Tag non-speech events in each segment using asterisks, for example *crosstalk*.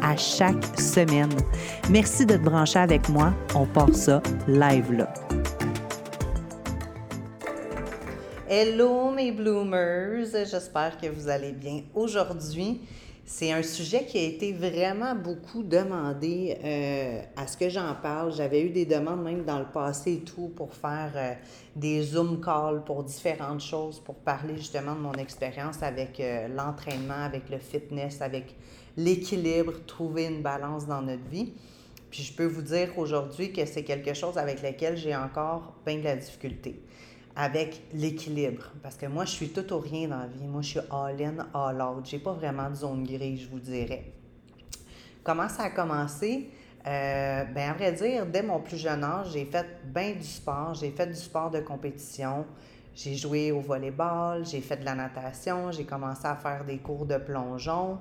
à chaque semaine. Merci de te brancher avec moi. On part ça live là. Hello mes bloomers, j'espère que vous allez bien. Aujourd'hui, c'est un sujet qui a été vraiment beaucoup demandé euh, à ce que j'en parle. J'avais eu des demandes même dans le passé et tout pour faire euh, des Zoom calls pour différentes choses, pour parler justement de mon expérience avec euh, l'entraînement, avec le fitness, avec l'équilibre, trouver une balance dans notre vie. Puis je peux vous dire aujourd'hui que c'est quelque chose avec lequel j'ai encore bien de la difficulté avec l'équilibre. Parce que moi, je suis tout ou rien dans la vie. Moi, je suis all-in, all-out. Je n'ai pas vraiment de zone grise, je vous dirais. Comment ça a commencé? Euh, ben, à vrai dire, dès mon plus jeune âge, j'ai fait bien du sport. J'ai fait du sport de compétition. J'ai joué au volleyball, j'ai fait de la natation, j'ai commencé à faire des cours de plongeon.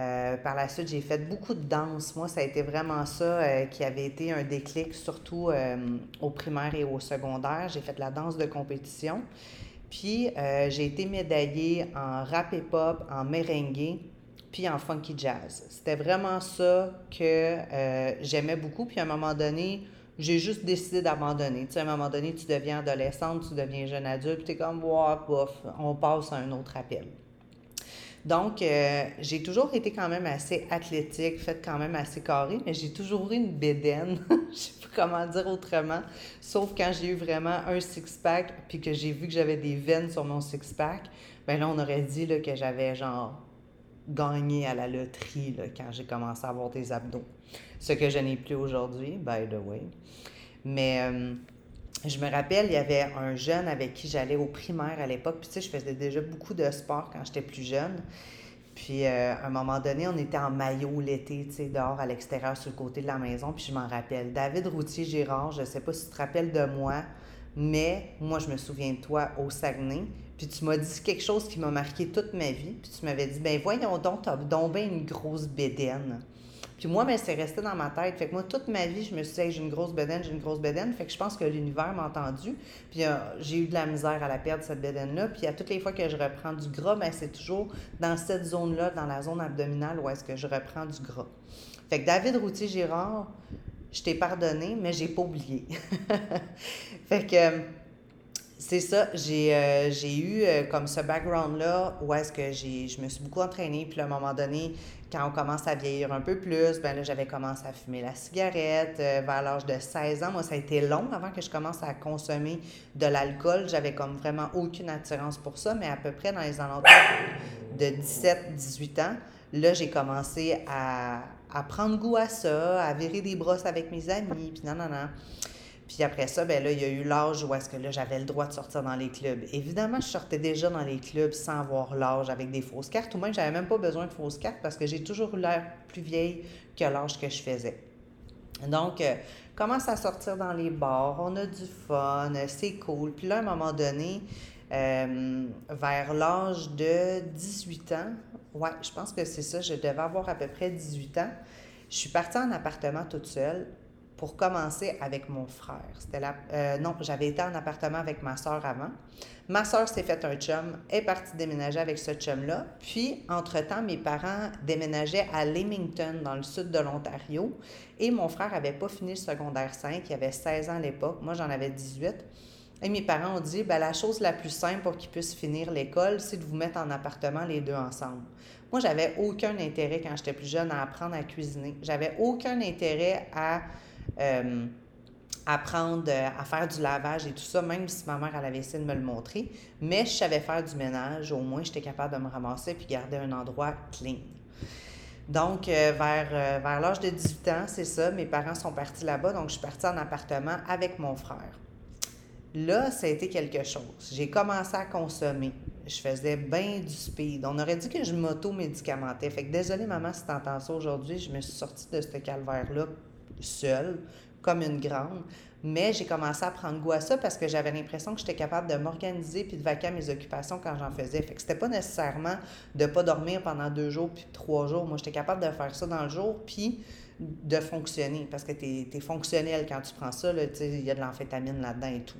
Euh, par la suite, j'ai fait beaucoup de danse. Moi, ça a été vraiment ça euh, qui avait été un déclic, surtout euh, au primaire et au secondaire. J'ai fait de la danse de compétition. Puis, j'ai été médaillée en rap et pop, en merengue, puis en funky jazz. C'était vraiment ça que j'aimais beaucoup. Puis, à un moment donné, j'ai juste décidé d'abandonner. Tu sais, à un moment donné, tu deviens adolescente, tu deviens jeune adulte, puis tu es comme, wow, bof, on passe à un autre appel. Donc, euh, j'ai toujours été quand même assez athlétique, faite quand même assez carré, mais j'ai toujours eu une bédaine, *laughs* je sais pas comment dire autrement, sauf quand j'ai eu vraiment un six-pack, puis que j'ai vu que j'avais des veines sur mon six-pack, ben là, on aurait dit là, que j'avais genre gagné à la loterie là, quand j'ai commencé à avoir des abdos. Ce que je n'ai plus aujourd'hui, by the way. Mais... Euh, je me rappelle, il y avait un jeune avec qui j'allais au primaire à l'époque. Puis, tu sais, je faisais déjà beaucoup de sport quand j'étais plus jeune. Puis, euh, à un moment donné, on était en maillot l'été, tu sais, dehors à l'extérieur sur le côté de la maison. Puis, je m'en rappelle. David Routier-Girard, je ne sais pas si tu te rappelles de moi, mais moi, je me souviens de toi au Saguenay. Puis, tu m'as dit quelque chose qui m'a marqué toute ma vie. Puis, tu m'avais dit, ben voyons donc, t'as donc une grosse bédaine. Puis moi, ben, c'est resté dans ma tête. Fait que moi, toute ma vie, je me suis dit, j'ai une grosse bedaine, j'ai une grosse bedaine. Fait que je pense que l'univers m'a entendu. Puis euh, j'ai eu de la misère à la perdre, cette bedaine-là. Puis à toutes les fois que je reprends du gras, ben, c'est toujours dans cette zone-là, dans la zone abdominale, où est-ce que je reprends du gras. Fait que David Routier-Girard, je t'ai pardonné, mais j'ai pas oublié. *laughs* fait que c'est ça, j'ai euh, eu euh, comme ce background-là où est-ce que je me suis beaucoup entraînée, puis à un moment donné, quand on commence à vieillir un peu plus, ben là, j'avais commencé à fumer la cigarette euh, vers l'âge de 16 ans. Moi, ça a été long avant que je commence à consommer de l'alcool. J'avais comme vraiment aucune attirance pour ça, mais à peu près dans les alentours de 17-18 ans, là, j'ai commencé à, prendre goût à ça, à virer des brosses avec mes amis, puis non, non, non. Puis après ça, ben là, il y a eu l'âge où est-ce que là, j'avais le droit de sortir dans les clubs. Évidemment, je sortais déjà dans les clubs sans avoir l'âge, avec des fausses cartes. Ou même, j'avais même pas besoin de fausses cartes parce que j'ai toujours eu l'air plus vieille que l'âge que je faisais. Donc, euh, commence à sortir dans les bars, on a du fun, c'est cool. Puis là, à un moment donné, euh, vers l'âge de 18 ans, ouais, je pense que c'est ça, je devais avoir à peu près 18 ans. Je suis partie en appartement toute seule pour commencer avec mon frère. C'était euh, non, j'avais été en appartement avec ma soeur avant. Ma soeur s'est fait un chum, est partie déménager avec ce chum-là. Puis, entre-temps, mes parents déménageaient à Leamington, dans le sud de l'Ontario. Et mon frère avait pas fini le secondaire 5, il avait 16 ans à l'époque. Moi, j'en avais 18. Et mes parents ont dit, ben, la chose la plus simple pour qu'il puisse finir l'école, c'est de vous mettre en appartement les deux ensemble. Moi, j'avais aucun intérêt quand j'étais plus jeune à apprendre à cuisiner. J'avais aucun intérêt à euh, apprendre à faire du lavage et tout ça, même si ma mère avait essayé de me le montrer. Mais je savais faire du ménage, au moins j'étais capable de me ramasser puis garder un endroit clean. Donc, euh, vers, euh, vers l'âge de 18 ans, c'est ça, mes parents sont partis là-bas, donc je suis partie en appartement avec mon frère. Là, ça a été quelque chose. J'ai commencé à consommer. Je faisais bien du speed. On aurait dit que je m'auto-médicamentais. Fait que désolé maman si t'entends ça aujourd'hui, je me suis sortie de ce calvaire-là seule, comme une grande. Mais j'ai commencé à prendre goût à ça parce que j'avais l'impression que j'étais capable de m'organiser puis de vaquer à mes occupations quand j'en faisais. Fait que c'était pas nécessairement de pas dormir pendant deux jours puis trois jours. Moi, j'étais capable de faire ça dans le jour puis de fonctionner parce que tu es, fonctionnel quand tu prends ça. Il y a de l'amphétamine là-dedans et tout.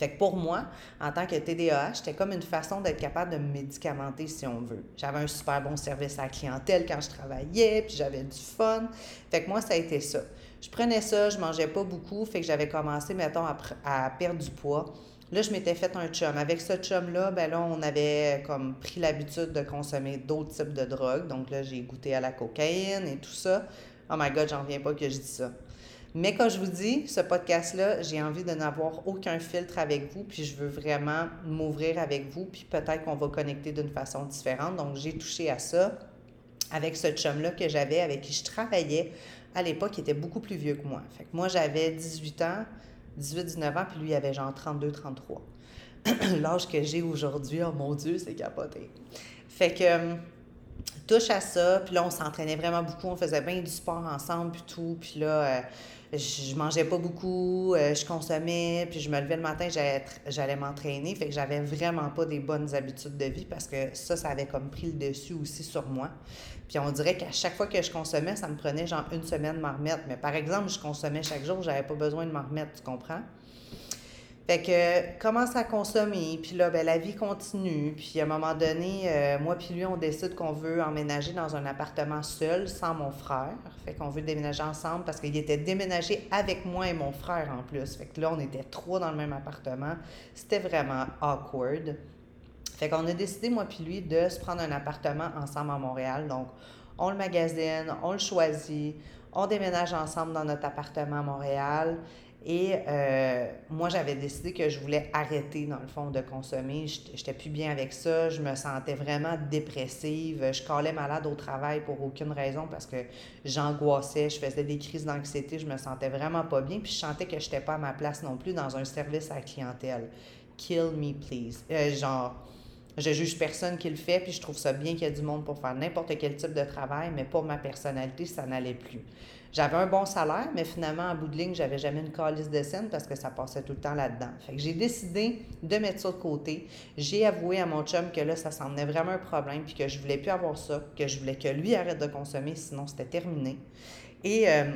Fait que pour moi, en tant que TDAH, c'était comme une façon d'être capable de me médicamenter si on veut. J'avais un super bon service à la clientèle quand je travaillais, puis j'avais du fun. Fait que moi, ça a été ça je prenais ça, je mangeais pas beaucoup, fait que j'avais commencé, mettons, à, perdre du poids. Là, je m'étais fait un chum. Avec ce chum-là, ben là, on avait comme pris l'habitude de consommer d'autres types de drogues. Donc là, j'ai goûté à la cocaïne et tout ça. Oh my God, j'en reviens pas que je dis ça. Mais quand je vous dis, ce podcast-là, j'ai envie de n'avoir aucun filtre avec vous, puis je veux vraiment m'ouvrir avec vous, puis peut-être qu'on va connecter d'une façon différente. Donc, j'ai touché à ça avec ce chum-là que j'avais, avec qui je travaillais à l'époque, il était beaucoup plus vieux que moi. Fait que moi, j'avais 18 ans, 18-19 ans, puis lui, il avait genre 32-33. *clears throat* L'âge que j'ai aujourd'hui, oh mon Dieu, c'est capoté. Fait que, euh, touche à ça, puis là, on s'entraînait vraiment beaucoup, on faisait bien du sport ensemble, puis tout, puis là, euh, je mangeais pas beaucoup, euh, je consommais, puis je me levais le matin, j'allais m'entraîner. Fait que j'avais vraiment pas des bonnes habitudes de vie parce que ça, ça avait comme pris le dessus aussi sur moi. Puis on dirait qu'à chaque fois que je consommais, ça me prenait genre une semaine de m'en remettre. Mais par exemple, je consommais chaque jour, j'avais pas besoin de m'en remettre, tu comprends? Fait que commence à consommer, puis là, ben, la vie continue. Puis à un moment donné, euh, moi puis lui, on décide qu'on veut emménager dans un appartement seul, sans mon frère. Fait qu'on veut déménager ensemble parce qu'il était déménagé avec moi et mon frère en plus. Fait que là, on était trois dans le même appartement. C'était vraiment awkward. Fait qu'on a décidé, moi puis lui, de se prendre un appartement ensemble à Montréal. Donc, on le magasine, on le choisit, on déménage ensemble dans notre appartement à Montréal. Et euh, moi, j'avais décidé que je voulais arrêter, dans le fond, de consommer. J'étais plus bien avec ça. Je me sentais vraiment dépressive. Je calais malade au travail pour aucune raison parce que j'angoissais. Je faisais des crises d'anxiété. Je me sentais vraiment pas bien. Puis je sentais que je n'étais pas à ma place non plus dans un service à la clientèle. Kill me, please. Euh, genre, je juge personne qui le fait. Puis je trouve ça bien qu'il y ait du monde pour faire n'importe quel type de travail. Mais pour ma personnalité, ça n'allait plus. J'avais un bon salaire, mais finalement, en bout de ligne, j'avais jamais une calice de scène parce que ça passait tout le temps là-dedans. J'ai décidé de mettre ça de côté. J'ai avoué à mon chum que là, ça semblait vraiment un problème, puis que je voulais plus avoir ça, que je voulais que lui arrête de consommer, sinon c'était terminé. Et euh,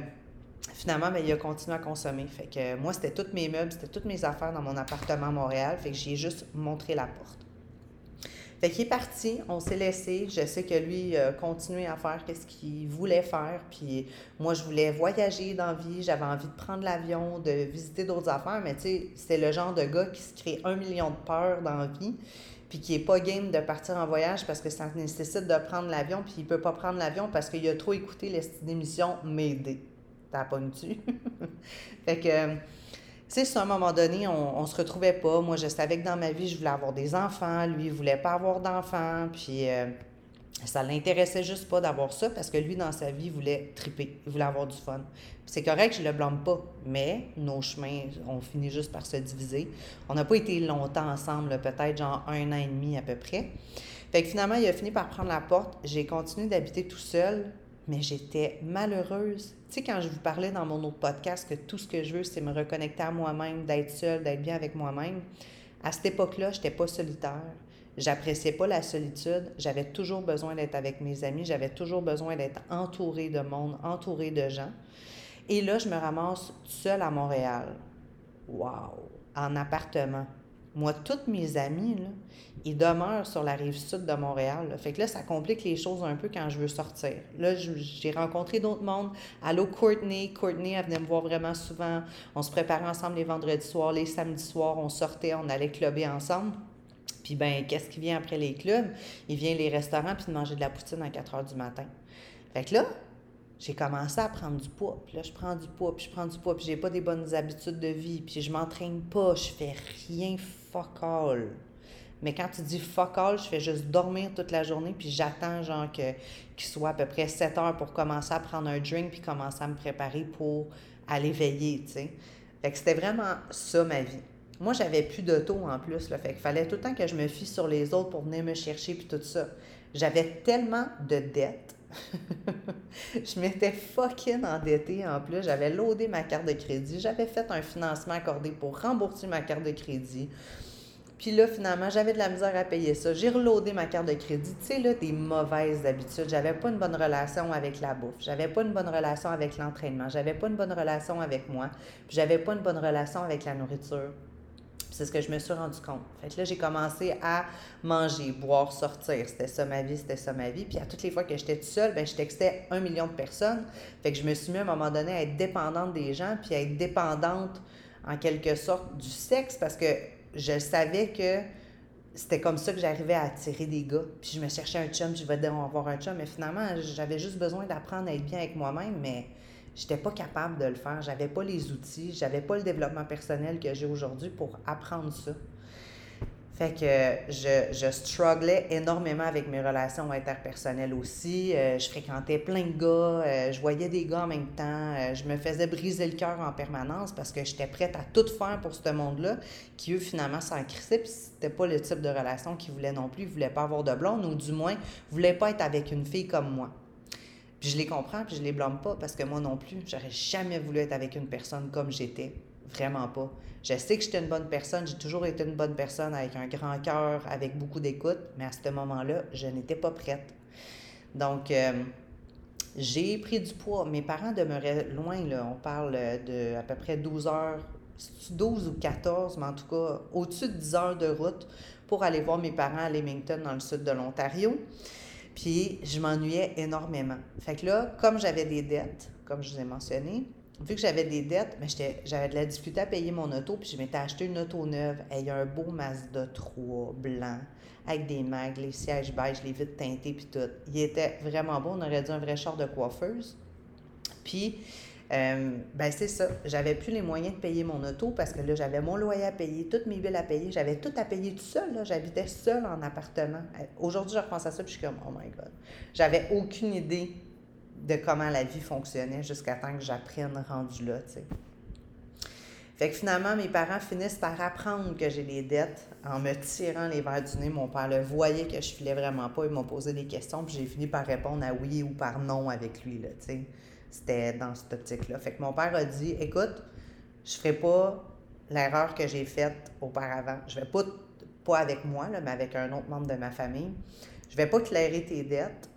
finalement, ben, il a continué à consommer. Fait que moi, c'était tous mes meubles, c'était toutes mes affaires dans mon appartement à Montréal. Fait que j'ai juste montré la porte. Fait qu'il est parti, on s'est laissé. Je sais que lui a continué à faire ce qu'il voulait faire. Puis moi, je voulais voyager dans la vie. J'avais envie de prendre l'avion, de visiter d'autres affaires. Mais tu sais, c'était le genre de gars qui se crée un million de peurs dans la vie. Puis qui n'est pas game de partir en voyage parce que ça nécessite de prendre l'avion. Puis il peut pas prendre l'avion parce qu'il a trop écouté l'émission M'aider. T'as pas tu? *laughs* Fait que sais, à un moment donné, on, on se retrouvait pas. Moi, je savais que dans ma vie, je voulais avoir des enfants. Lui, il voulait pas avoir d'enfants. Puis, euh, ça l'intéressait juste pas d'avoir ça parce que lui, dans sa vie, il voulait triper. Il voulait avoir du fun. C'est correct, je le blâme pas. Mais nos chemins ont fini juste par se diviser. On n'a pas été longtemps ensemble, peut-être genre un an et demi à peu près. Fait que finalement, il a fini par prendre la porte. J'ai continué d'habiter tout seul mais j'étais malheureuse. Tu sais, quand je vous parlais dans mon autre podcast que tout ce que je veux, c'est me reconnecter à moi-même, d'être seule, d'être bien avec moi-même, à cette époque-là, je n'étais pas solitaire. J'appréciais pas la solitude. J'avais toujours besoin d'être avec mes amis. J'avais toujours besoin d'être entourée de monde, entourée de gens. Et là, je me ramasse seule à Montréal. Wow! En appartement. Moi, toutes mes amis, là, ils demeurent sur la rive sud de Montréal. Fait que là, ça complique les choses un peu quand je veux sortir. Là, j'ai rencontré d'autres mondes. Allô, Courtney. Courtney, elle venait me voir vraiment souvent. On se préparait ensemble les vendredis soirs, les samedis soirs. On sortait, on allait clubber ensemble. Puis, ben, qu'est-ce qui vient après les clubs? Il vient les restaurants puis de manger de la poutine à 4 heures du matin. Fait que là, j'ai commencé à prendre du poids. Puis là, je prends du poids, puis je prends du poids, puis j'ai pas des bonnes habitudes de vie, puis je m'entraîne pas, je fais rien fuck all. Mais quand tu dis fuck all, je fais juste dormir toute la journée, puis j'attends, genre, qu'il soit à peu près 7 heures pour commencer à prendre un drink, puis commencer à me préparer pour aller veiller, tu sais. Fait que c'était vraiment ça, ma vie. moi, j'avais plus d'auto en plus. Là, fait qu'il fallait tout le temps que je me fie sur les autres pour venir me chercher puis tout ça. J'avais tellement de dettes. *laughs* je m'étais fucking endettée en plus. J'avais loadé ma carte de crédit. J'avais fait un financement accordé pour rembourser ma carte de crédit. Puis là, finalement, j'avais de la misère à payer ça. J'ai reloadé ma carte de crédit. Tu sais, là, des mauvaises habitudes. J'avais pas une bonne relation avec la bouffe. J'avais pas une bonne relation avec l'entraînement. J'avais pas une bonne relation avec moi. Puis j'avais pas une bonne relation avec la nourriture. C'est ce que je me suis rendu compte. Fait que là, j'ai commencé à manger, boire, sortir. C'était ça ma vie, c'était ça ma vie. Puis à toutes les fois que j'étais toute seule, ben, je textais un million de personnes. Fait que je me suis mis à un moment donné à être dépendante des gens, puis à être dépendante en quelque sorte du sexe parce que je savais que c'était comme ça que j'arrivais à attirer des gars. Puis je me cherchais un chum, je vais avoir un chum. Mais finalement, j'avais juste besoin d'apprendre à être bien avec moi-même, mais j'étais pas capable de le faire. J'avais pas les outils, j'avais pas le développement personnel que j'ai aujourd'hui pour apprendre ça. Fait que je, je strugglais énormément avec mes relations interpersonnelles aussi. Euh, je fréquentais plein de gars, euh, je voyais des gars en même temps. Euh, je me faisais briser le cœur en permanence parce que j'étais prête à tout faire pour ce monde-là, qui eux finalement s'en crissaient, puis c'était pas le type de relation qu'ils voulaient non plus. Ils voulaient pas avoir de blonde, ou du moins, voulaient pas être avec une fille comme moi. Puis je les comprends, puis je les blâme pas parce que moi non plus, j'aurais jamais voulu être avec une personne comme j'étais. Vraiment pas. Je sais que j'étais une bonne personne, j'ai toujours été une bonne personne avec un grand cœur, avec beaucoup d'écoute, mais à ce moment-là, je n'étais pas prête. Donc, euh, j'ai pris du poids. Mes parents demeuraient loin, là. On parle de à peu près 12 heures, 12 ou 14, mais en tout cas, au-dessus de 10 heures de route pour aller voir mes parents à Leamington, dans le sud de l'Ontario. Puis, je m'ennuyais énormément. Fait que là, comme j'avais des dettes, comme je vous ai mentionné, vu que j'avais des dettes, mais j'avais de la difficulté à payer mon auto, puis je m'étais acheté une auto neuve. Y a un beau Mazda 3 blanc, avec des mags, les sièges beige, les vitres teintées, puis tout. Il était vraiment beau. On aurait dit un vrai char de coiffeuse. Puis, euh, ben c'est ça. J'avais plus les moyens de payer mon auto parce que là, j'avais mon loyer à payer, toutes mes billes à payer. J'avais tout à payer tout seul. J'habitais seule en appartement. Aujourd'hui, je repense à ça, puis je suis comme, oh my God. J'avais aucune idée de comment la vie fonctionnait jusqu'à temps que j'apprenne rendu là, tu sais. Fait que finalement, mes parents finissent par apprendre que j'ai des dettes en me tirant les verres du nez. Mon père le voyait que je filais vraiment pas. Il m'a posé des questions, puis j'ai fini par répondre à oui ou par non avec lui, là, tu sais. C'était dans cette optique-là. Fait que mon père a dit, écoute, je ferai pas l'erreur que j'ai faite auparavant. Je vais pas, pas avec moi, là, mais avec un autre membre de ma famille. Je vais pas clairer tes dettes.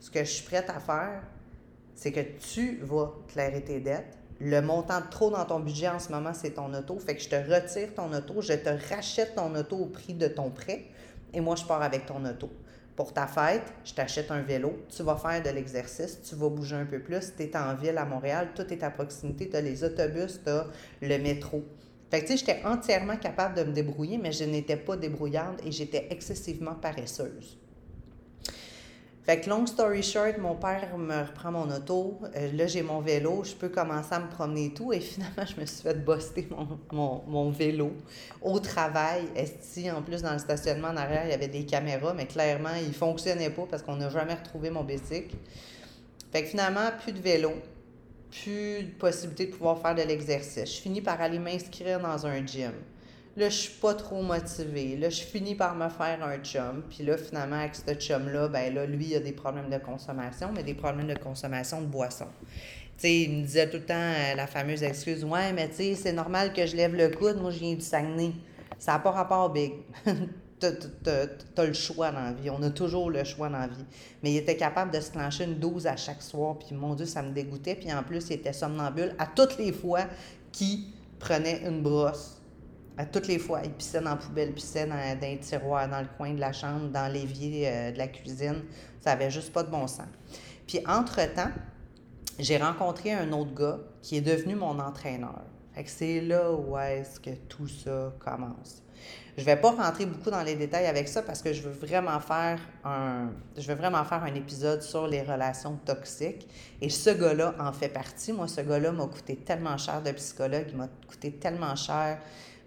Ce que je suis prête à faire, c'est que tu vas clairer tes dettes. Le montant de trop dans ton budget en ce moment, c'est ton auto. Fait que je te retire ton auto, je te rachète ton auto au prix de ton prêt et moi, je pars avec ton auto. Pour ta fête, je t'achète un vélo, tu vas faire de l'exercice, tu vas bouger un peu plus. Tu es en ville à Montréal, tout est à proximité, tu as les autobus, tu as le métro. Fait que tu sais, j'étais entièrement capable de me débrouiller, mais je n'étais pas débrouillarde et j'étais excessivement paresseuse. Fait que long story short, mon père me reprend mon auto. Euh, là, j'ai mon vélo. Je peux commencer à me promener et tout. Et *laughs* finalement, je me suis fait buster mon, mon, vélo au travail. Esti, en plus, dans le stationnement en arrière, il y avait des caméras, mais clairement, il fonctionnait pas parce qu'on n'a jamais retrouvé mon bicycle. Fait que finalement, plus de vélo. Plus de possibilité de pouvoir faire de l'exercice. Je finis par aller m'inscrire dans un gym. Là, je suis pas trop motivée. Là, je finis par me faire un chum. Puis là, finalement, avec ce chum-là, ben là, lui, il a des problèmes de consommation, mais des problèmes de consommation de boisson. Tu sais, il me disait tout le temps euh, la fameuse excuse Ouais, mais tu sais, c'est normal que je lève le coude, moi, je viens du Saguenay. Ça n'a pas rapport, Big. *laughs* t'as, as, le choix dans la vie. On a toujours le choix dans la vie. Mais il était capable de se clencher une dose à chaque soir. Puis mon Dieu, ça me dégoûtait. Puis en plus, il était somnambule à toutes les fois qu'il prenait une brosse toutes les fois, il pissait dans la poubelle, pissait dans, dans les tiroirs, dans le coin de la chambre, dans l'évier euh, de la cuisine. Ça avait juste pas de bon sens. Puis entre-temps, j'ai rencontré un autre gars qui est devenu mon entraîneur. C'est là où est-ce que tout ça commence. Je vais pas rentrer beaucoup dans les détails avec ça parce que je veux vraiment faire un je veux vraiment faire un épisode sur les relations toxiques et ce gars-là en fait partie. Moi ce gars-là m'a coûté tellement cher de psychologue, il m'a coûté tellement cher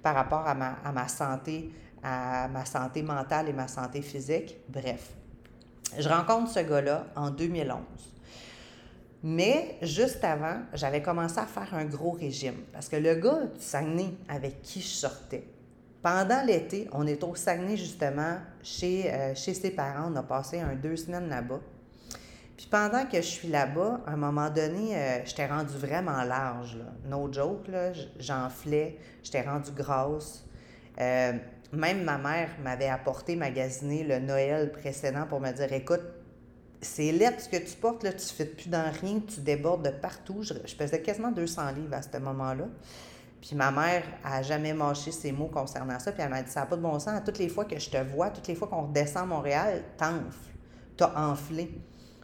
par rapport à ma, santé, à ma santé mentale et ma santé physique. Bref, je rencontre ce gars-là en 2011. Mais juste avant, j'avais commencé à faire un gros régime. Parce que le gars du Saguenay avec qui je sortais, pendant l'été, on est au Saguenay justement, chez, euh, chez ses parents. On a passé un deux semaines là-bas. Puis pendant que je suis là-bas, à un moment donné, euh, j'étais rendue vraiment large. Là. No joke, j'enflais, j'étais rendue grosse. Euh, même ma mère m'avait apporté magasiner le Noël précédent pour me dire écoute, c'est laid ce que tu portes, là, tu ne fais plus dans rien, tu débordes de partout. Je, je pesais quasiment 200 livres à ce moment-là. Puis ma mère a jamais mâché ses mots concernant ça. Puis elle m'a dit Ça n'a pas de bon sens. Toutes les fois que je te vois, toutes les fois qu'on redescend à Montréal, t'enfles. T'as enflé.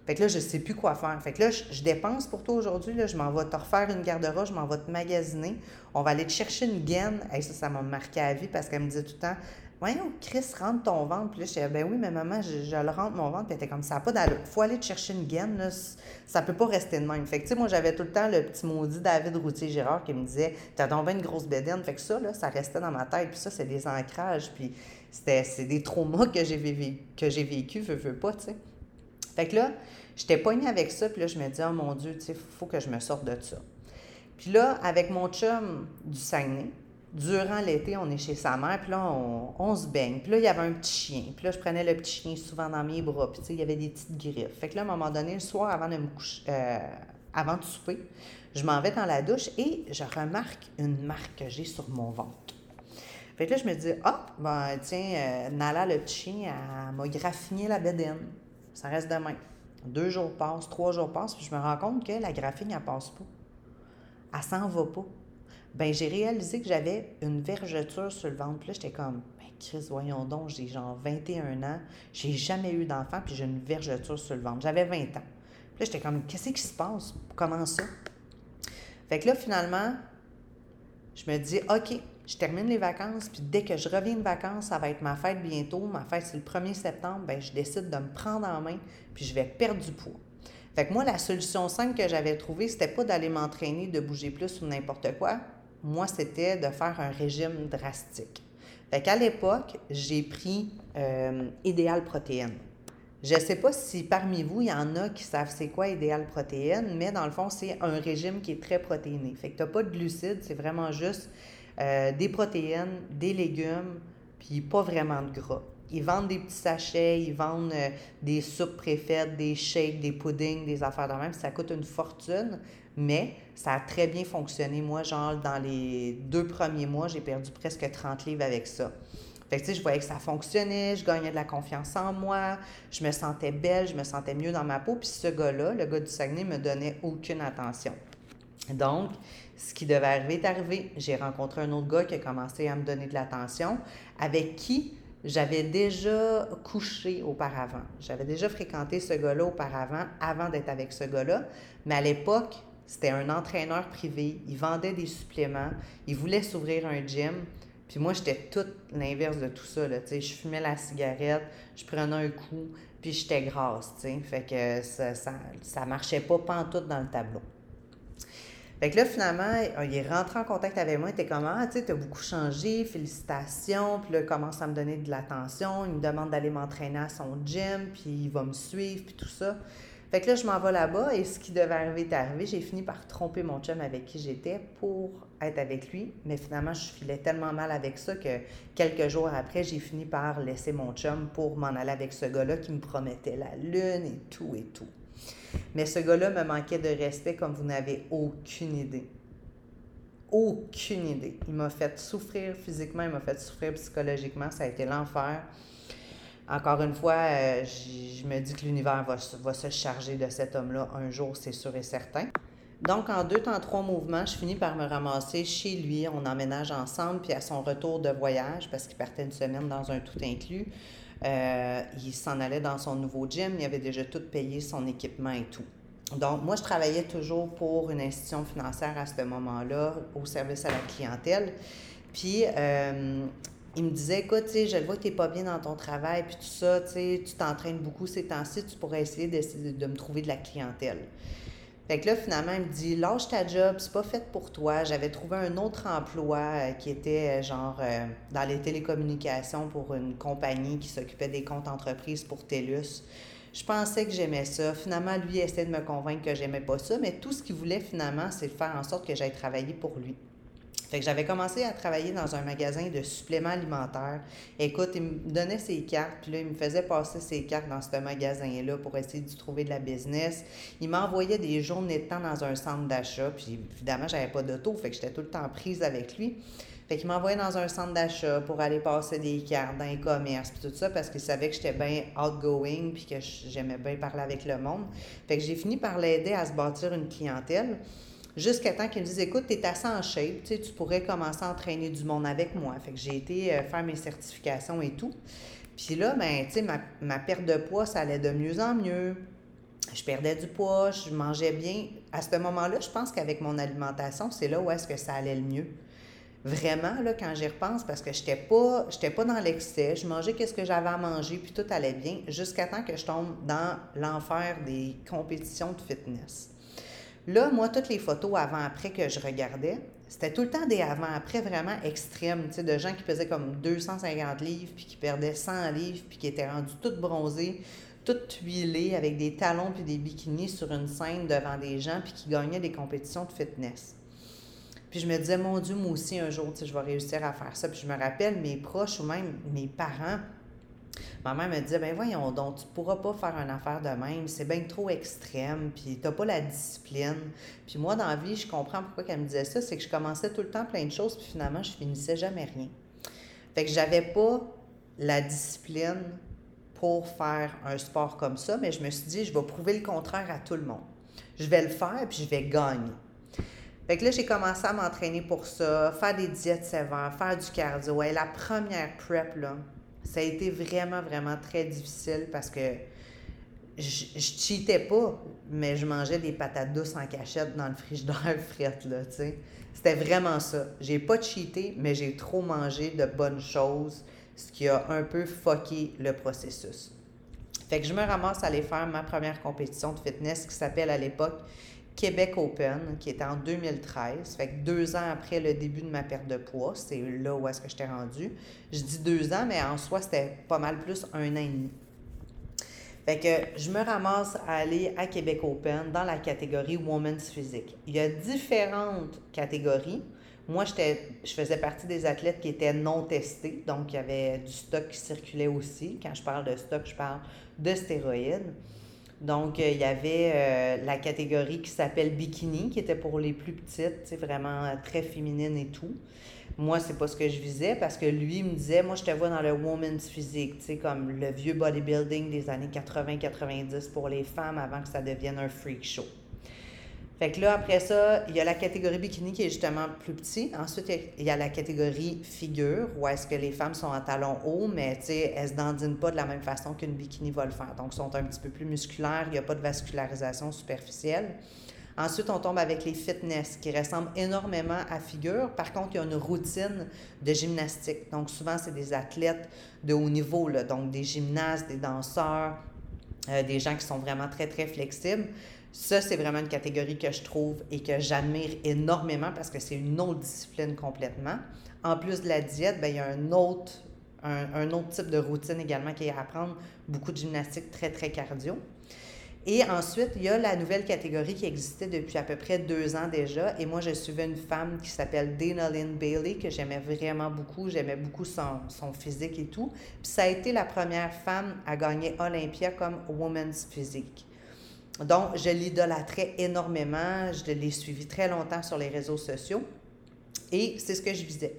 Fait que là, je ne sais plus quoi faire. Fait que là, je, dépense pour toi aujourd'hui. Je m'en vais te refaire une garde-robe, je m'en vais te magasiner. On va aller te chercher une gaine. Et ça, ça m'a marqué à vie parce qu'elle me disait tout le temps Voyons, Chris, rentre ton ventre. Puis là, je disais, ben oui, mais maman, je, le rentre mon ventre. Puis elle était comme ça, pas Il faut aller te chercher une gaine, là. Ça peut pas rester de même. Fait que, tu sais, moi, j'avais tout le temps le petit maudit David Routier-Gérard qui me disait, t'as donc une grosse bédaine. Fait que ça, là, ça restait dans ma tête. Puis ça, c'est des ancrages. Puis c'est des traumas que j'ai vécu, que j'ai vécu, veux, veux pas, tu sais. Fait que là, j'étais poignée avec ça. Puis là, je me dis, oh mon Dieu, sais, faut que je me sorte de ça. Puis là, avec mon chum du Saguenay, durant l'été, on est chez sa mère, puis là, on, se baigne. Puis là, il y avait un petit chien. Puis là, je prenais le petit chien souvent dans mes bras. Puis, il y avait des petites griffes. Fait que là, à un moment donné, le soir, avant de me coucher, euh, avant de souper, je m'en vais dans la douche et je remarque une marque que j'ai sur mon ventre. Fait que là, je me dis, ah, ben, tiens, euh, Nala, le petit chien, elle m'a graffiné la bédaine. Ça reste demain. Deux jours passent, trois jours passent, puis je me rends compte que la graphine, elle passe pas. Elle s'en va pas ben j'ai réalisé que j'avais une vergeture sur le ventre. Puis là, j'étais comme, ben Chris, voyons donc, j'ai genre 21 ans, j'ai jamais eu d'enfant, puis j'ai une vergeture sur le ventre. J'avais 20 ans. Puis là, j'étais comme, qu'est-ce qui se passe? Comment ça? Fait que là, finalement, je me dis, OK, je termine les vacances, puis dès que je reviens de vacances, ça va être ma fête bientôt. Ma fête, c'est le 1er septembre. Ben, je décide de me prendre en main, puis je vais perdre du poids. Fait que moi, la solution simple que j'avais trouvée, c'était pas d'aller m'entraîner, de bouger plus ou n'importe quoi moi, c'était de faire un régime drastique. Fait qu'à l'époque, j'ai pris euh, Idéal Protéine. Je ne sais pas si parmi vous, il y en a qui savent c'est quoi Idéal Protéine, mais dans le fond, c'est un régime qui est très protéiné. Fait que tu n'as pas de glucides, c'est vraiment juste euh, des protéines, des légumes, puis pas vraiment de gras. Ils vendent des petits sachets, ils vendent euh, des soupes préfaites, des shakes, des puddings, des affaires de même. Ça coûte une fortune, mais ça a très bien fonctionné. Moi, genre, dans les deux premiers mois, j'ai perdu presque 30 livres avec ça. Fait que, tu sais, je voyais que ça fonctionnait, je gagnais de la confiance en moi, je me sentais belle, je me sentais mieux dans ma peau. Puis ce gars-là, le gars du Saguenay, me donnait aucune attention. Donc, ce qui devait arriver est arrivé. J'ai rencontré un autre gars qui a commencé à me donner de l'attention, avec qui j'avais déjà couché auparavant. J'avais déjà fréquenté ce gars-là auparavant, avant d'être avec ce gars-là. Mais à l'époque, c'était un entraîneur privé. Il vendait des suppléments. Il voulait s'ouvrir un gym. Puis moi, j'étais tout l'inverse de tout ça. Là, je fumais la cigarette, je prenais un coup, puis j'étais grasse. Fait que ça, ça, ça marchait pas pantoute dans le tableau. Fait que là, finalement, il est rentré en contact avec moi, il était comme Ah, tu sais, as beaucoup changé, félicitations. Puis là, il commence à me donner de l'attention, il me demande d'aller m'entraîner à son gym, puis il va me suivre, puis tout ça. Fait que là, je m'en vais là-bas et ce qui devait arriver est arrivé. J'ai fini par tromper mon chum avec qui j'étais pour être avec lui. Mais finalement, je filais tellement mal avec ça que quelques jours après, j'ai fini par laisser mon chum pour m'en aller avec ce gars-là qui me promettait la lune et tout et tout. Mais ce gars-là me manquait de respect comme vous n'avez aucune idée. Aucune idée. Il m'a fait souffrir physiquement, il m'a fait souffrir psychologiquement. Ça a été l'enfer. Encore une fois, euh, je me dis que l'univers va, va, se charger de cet homme-là un jour, c'est sûr et certain. Donc, en deux temps, trois mouvements, je finis par me ramasser chez lui. On emménage ensemble, puis à son retour de voyage, parce qu'il partait une semaine dans un tout inclus, euh, il s'en allait dans son nouveau gym, il avait déjà tout payé, son équipement et tout. Donc, moi, je travaillais toujours pour une institution financière à ce moment-là, au service à la clientèle. Puis, euh, il me disait, écoute, je vois que tu n'es pas bien dans ton travail, puis tout ça, tu t'entraînes beaucoup ces temps-ci, tu pourrais essayer de me trouver de la clientèle. Fait que là, finalement, il me dit Lâche ta job, c'est pas fait pour toi. J'avais trouvé un autre emploi euh, qui était euh, genre euh, dans les télécommunications pour une compagnie qui s'occupait des comptes entreprises pour TELUS. Je pensais que j'aimais ça. Finalement, lui essayait de me convaincre que j'aimais pas ça, mais tout ce qu'il voulait finalement, c'est faire en sorte que j'aille travailler pour lui. Fait que j'avais commencé à travailler dans un magasin de suppléments alimentaires. Écoute, il me donnait ses cartes, puis là, il me faisait passer ses cartes dans ce magasin-là pour essayer de trouver de la business. Il m'envoyait des journées de temps dans un centre d'achat, puis évidemment, j'avais pas d'auto, fait que j'étais tout le temps prise avec lui. Fait qu'il m'envoyait dans un centre d'achat pour aller passer des cartes dans les commerces, puis tout ça, parce qu'il savait que j'étais bien outgoing, puis que j'aimais bien parler avec le monde. Fait que j'ai fini par l'aider à se bâtir une clientèle. Jusqu'à temps qu'il me dise Écoute, tu es assez en shape, tu pourrais commencer à entraîner du monde avec moi. Fait que j'ai été euh, faire mes certifications et tout. Puis là, ben, tu ma, ma perte de poids, ça allait de mieux en mieux. Je perdais du poids, je mangeais bien. À ce moment-là, je pense qu'avec mon alimentation, c'est là où est-ce que ça allait le mieux. Vraiment, là, quand j'y repense, parce que je n'étais pas, pas dans l'excès, je mangeais qu'est-ce que j'avais à manger, puis tout allait bien, jusqu'à temps que je tombe dans l'enfer des compétitions de fitness. Là, moi, toutes les photos avant-après que je regardais, c'était tout le temps des avant-après vraiment extrêmes, tu sais, de gens qui pesaient comme 250 livres, puis qui perdaient 100 livres, puis qui étaient rendus toutes bronzés, toutes huilées, avec des talons puis des bikinis sur une scène devant des gens, puis qui gagnaient des compétitions de fitness. Puis je me disais, mon Dieu, moi aussi, un jour, tu sais, je vais réussir à faire ça. Puis je me rappelle, mes proches ou même mes parents, Ma mère me disait, ben voyons donc, tu pourras pas faire une affaire de même, c'est bien trop extrême, puis t'as pas la discipline. Puis moi, dans la vie, je comprends pourquoi elle me disait ça, c'est que je commençais tout le temps plein de choses, puis finalement, je finissais jamais rien. Fait que j'avais pas la discipline pour faire un sport comme ça, mais je me suis dit, je vais prouver le contraire à tout le monde. Je vais le faire, puis je vais gagner. Fait que là, j'ai commencé à m'entraîner pour ça, faire des diètes sévères, faire du cardio. Et la première prep, là, ça a été vraiment, vraiment très difficile parce que je, je cheatais pas, mais je mangeais des patates douces en cachette dans le frigidaire *laughs* frette, là, tu. C'était vraiment ça. J'ai pas cheaté, mais j'ai trop mangé de bonnes choses, ce qui a un peu fucké le processus. Fait que je me ramasse à aller faire ma première compétition de fitness qui s'appelle à l'époque Québec Open, qui était en 2013. Fait que deux ans après le début de ma perte de poids, c'est là où est-ce que j'étais rendue. Je dis deux ans, mais en soi, c'était pas mal plus un an et demi. Fait que je me ramasse à aller à Québec Open dans la catégorie Women's Physique. Il y a différentes catégories. Moi, je faisais partie des athlètes qui étaient non testés, donc il y avait du stock qui circulait aussi. Quand je parle de stock, je parle de stéroïdes. Donc, euh, il y avait euh, la catégorie qui s'appelle bikini, qui était pour les plus petites, vraiment euh, très féminine et tout. Moi, c'est pas ce que je visais parce que lui me disait, moi, je te vois dans le woman's physique, tu sais, comme le vieux bodybuilding des années 80-90 pour les femmes avant que ça devienne un freak show. Fait que là, après ça, il y a la catégorie bikini qui est justement plus petit. Ensuite, il y a la catégorie figure, où est-ce que les femmes sont en talons hauts, mais elles se dandinent pas de la même façon qu'une bikini va le faire. Donc, sont un petit peu plus musculaires, il n'y a pas de vascularisation superficielle. Ensuite, on tombe avec les fitness qui ressemblent énormément à figure. Par contre, il y a une routine de gymnastique. Donc, souvent, c'est des athlètes de haut niveau, là, donc des gymnastes, des danseurs, euh, des gens qui sont vraiment très, très flexibles. Ça, c'est vraiment une catégorie que je trouve et que j'admire énormément parce que c'est une autre discipline complètement. En plus de la diète, bien, il y a un autre, un, autre type de routine également qui est à apprendre, beaucoup de gymnastique très, très cardio. Et ensuite, il y a la nouvelle catégorie qui existait depuis à peu près deux ans déjà. Et moi, je suivais une femme qui s'appelle Dana Lynn Bailey, que j'aimais vraiment beaucoup. J'aimais beaucoup son, son, physique et tout. Puis ça a été la première femme à gagner Olympia comme Women's Physique. Donc, je l'idolâtrais énormément. Je l'ai suivi très longtemps sur les réseaux sociaux. Et c'est ce que je visais.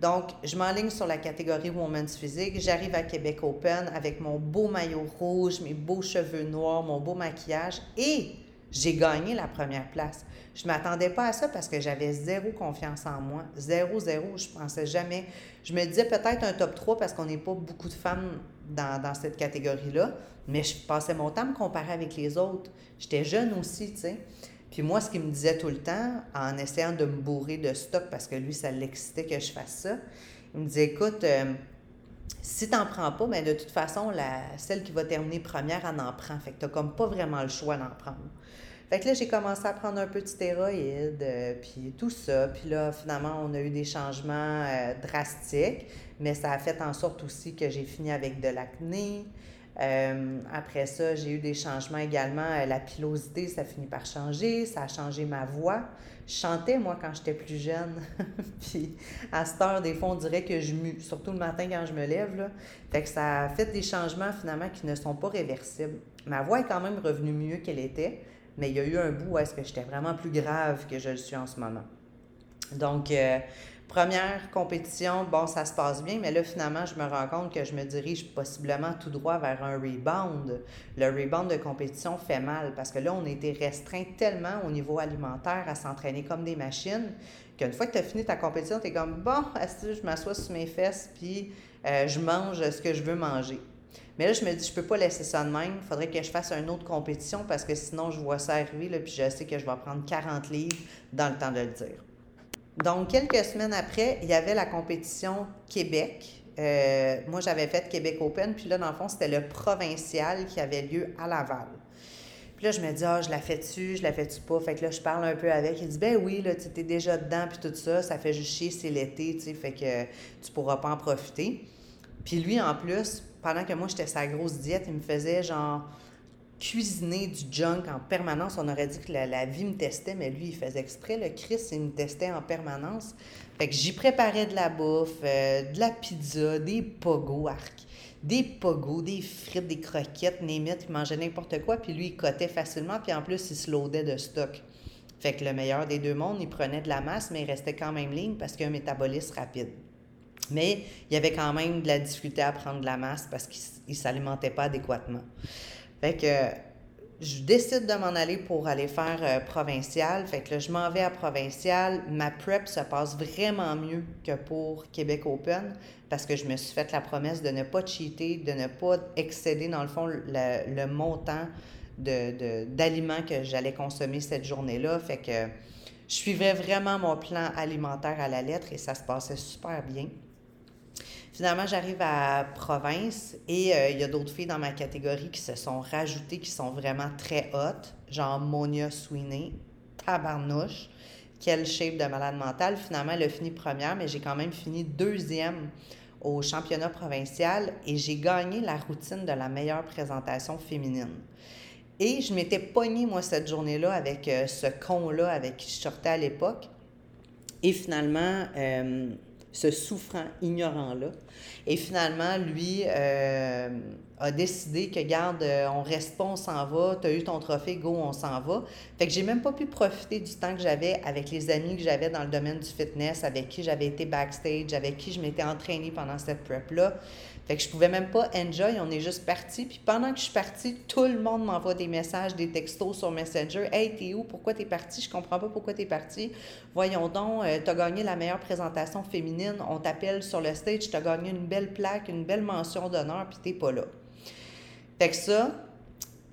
Donc, je m'enligne sur la catégorie Women's Physique. J'arrive à Québec Open avec mon beau maillot rouge, mes beaux cheveux noirs, mon beau maquillage et j'ai gagné la première place. Je ne m'attendais pas à ça parce que j'avais zéro confiance en moi. Zéro, zéro. Je pensais jamais. Je me disais peut-être un top 3 parce qu'on n'est pas beaucoup de femmes dans, dans cette catégorie-là. Mais je passais mon temps à me comparer avec les autres. J'étais jeune aussi, tu sais. Puis moi, ce qu'il me disait tout le temps, en essayant de me bourrer de stock, parce que lui, ça l'excitait que je fasse ça, il me disait, écoute, euh, si tu n'en prends pas, mais ben, de toute façon, la, celle qui va terminer première, elle en prend. Fait que tu n'as comme pas vraiment le choix d'en prendre. Fait que là, j'ai commencé à prendre un peu de stéroïdes, euh, puis tout ça. Puis là, finalement, on a eu des changements euh, drastiques, mais ça a fait en sorte aussi que j'ai fini avec de l'acné, Euh, après ça, j'ai eu des changements également. La pilosité, ça finit par changer. Ça a changé ma voix. Je chantais, moi, quand j'étais plus jeune. *laughs* Puis à cette heure, des fois, on dirait que je mue, surtout le matin quand je me lève. Là. Fait que ça a fait des changements, finalement, qui ne sont pas réversibles. Ma voix est quand même revenue mieux qu'elle était, mais il y a eu un bout où est-ce que j'étais vraiment plus grave que je le suis en ce moment. Donc, euh, Première compétition, bon, ça se passe bien, mais là, finalement, je me rends compte que je me dirige possiblement tout droit vers un rebound. Le rebound de compétition fait mal parce que là, on été restreint tellement au niveau alimentaire à s'entraîner comme des machines qu'une fois que tu as fini ta compétition, tu es comme, bon, je m'assois sur mes fesses, puis euh, je mange ce que je veux manger? Mais là, je me dis, je peux pas laisser ça de même. Il faudrait que je fasse une autre compétition parce que sinon, je vois ça arriver, là, puis je sais que je vais prendre 40 livres dans le temps de le dire. Donc, quelques semaines après, il y avait la compétition Québec. Euh, moi, j'avais fait Québec Open, puis là, dans le fond, c'était le provincial qui avait lieu à Laval. Puis là, je me dis, ah, je la fais-tu, je la fais-tu pas? Fait que là, je parle un peu avec. Il dit, ben oui, là, tu es déjà dedans, puis tout ça, ça fait juste chier, c'est l'été, tu sais, fait que tu pourras pas en profiter. Puis lui, en plus, pendant que moi, j'étais sa grosse diète, il me faisait genre cuisiner du junk en permanence. On aurait dit que la, vie me testait, mais lui, il faisait exprès. Le Chris, il me testait en permanence. Fait que j'y préparais de la bouffe, euh, de la pizza, des pogos, des pogos, des frites, des croquettes, némites. Il mangeait n'importe quoi, puis lui, il cotait facilement, puis en plus, il se loadait de stock. Fait que le meilleur des deux mondes, il prenait de la masse, mais il restait quand même ligne parce qu'il a un métabolisme rapide. Mais il y avait quand même de la difficulté à prendre de la masse parce qu'il ne s'alimentait pas adéquatement. Fait que je décide de m'en aller pour aller faire euh, provincial. Fait que là, je m'en vais à provincial. Ma prep se passe vraiment mieux que pour Québec Open parce que je me suis fait la promesse de ne pas cheater, de ne pas excéder, dans le fond, le, montant d'aliments de, que j'allais consommer cette journée-là. Fait que je suivais vraiment mon plan alimentaire à la lettre et ça se passait super bien. Finalement, j'arrive à province et euh, il y a d'autres filles dans ma catégorie qui se sont rajoutées, qui sont vraiment très hautes, genre Monia Sweeney, tabarnouche, quelle shape de malade mentale. Finalement, elle a fini première, mais j'ai quand même fini deuxième au championnat provincial et j'ai gagné la routine de la meilleure présentation féminine. Et je m'étais pognée, moi, cette journée-là avec euh, ce con-là avec qui je sortais à l'époque. Et finalement, euh, ce souffrant, ignorant-là. Et finalement, lui euh, a décidé que, garde, euh, on reste pas, on s'en va, tu as eu ton trophée, go, on s'en va. Fait que j'ai même pas pu profiter du temps que j'avais avec les amis que j'avais dans le domaine du fitness, avec qui j'avais été backstage, avec qui je m'étais entraînée pendant cette prep-là. Fait que je pouvais même pas enjoy, on est juste parti. Puis pendant que je suis partie, tout le monde m'envoie des messages, des textos sur Messenger. Hey, t'es où? Pourquoi t'es parti? Je comprends pas pourquoi t'es parti. Voyons donc, euh, t'as gagné la meilleure présentation féminine. On t'appelle sur le stage, t'as gagné une belle plaque, une belle mention d'honneur, puis t'es pas là. Fait que ça,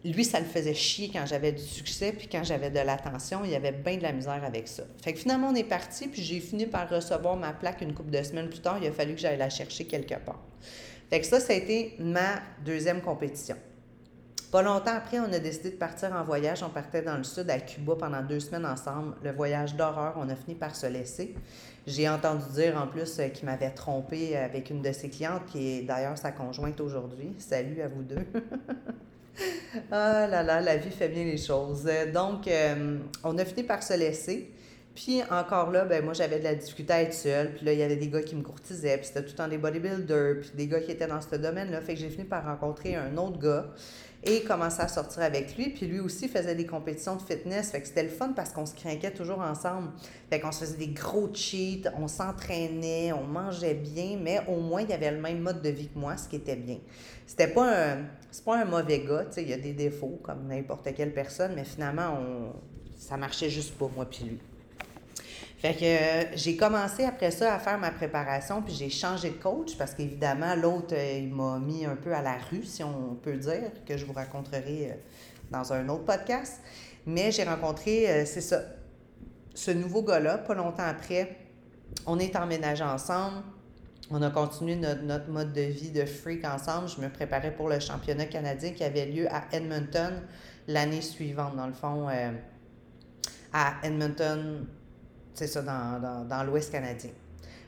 lui, ça le faisait chier quand j'avais du succès, puis quand j'avais de l'attention, il y avait bien de la misère avec ça. Fait que finalement, on est parti, puis j'ai fini par recevoir ma plaque une couple de semaines plus tard. Il a fallu que j'aille la chercher quelque part. Fait que ça, ça a été ma deuxième compétition. Pas longtemps après, on a décidé de partir en voyage. On partait dans le sud, à Cuba, pendant deux semaines ensemble. Le voyage d'horreur, on a fini par se laisser. J'ai entendu dire en plus euh, qu'il m'avait trompé avec une de ses clientes, qui est d'ailleurs sa conjointe aujourd'hui. Salut à vous deux. *laughs* ah là là, la vie fait bien les choses. Donc, euh, on a fini par se laisser. Puis encore là, ben moi j'avais de la difficulté à être seule. Puis là, il y avait des gars qui me courtisaient. Puis c'était tout le temps des bodybuilders. Puis des gars qui étaient dans ce domaine-là. Fait que j'ai fini par rencontrer un autre gars et commencer à sortir avec lui. Puis lui aussi faisait des compétitions de fitness. Fait que c'était le fun parce qu'on se craquait toujours ensemble. Fait qu'on se faisait des gros cheats, on s'entraînait, on mangeait bien, mais au moins il y avait le même mode de vie que moi, ce qui était bien. C'était pas un, c'est pas un mauvais gars, tu sais, il y a des défauts comme n'importe quelle personne, mais finalement, on, ça marchait juste pas, moi puis lui. Fait que euh, j'ai commencé après ça à faire ma préparation, puis j'ai changé de coach parce qu'évidemment, l'autre, euh, il m'a mis un peu à la rue, si on peut dire, que je vous raconterai euh, dans un autre podcast. Mais j'ai rencontré, c'est ça, ce nouveau gars-là, pas longtemps après. On est emménagé ensemble. On a continué notre, notre, mode de vie de freak ensemble. Je me préparais pour le championnat canadien qui avait lieu à Edmonton l'année suivante, dans le fond, à Edmonton, c'est ça, dans, l'Ouest canadien.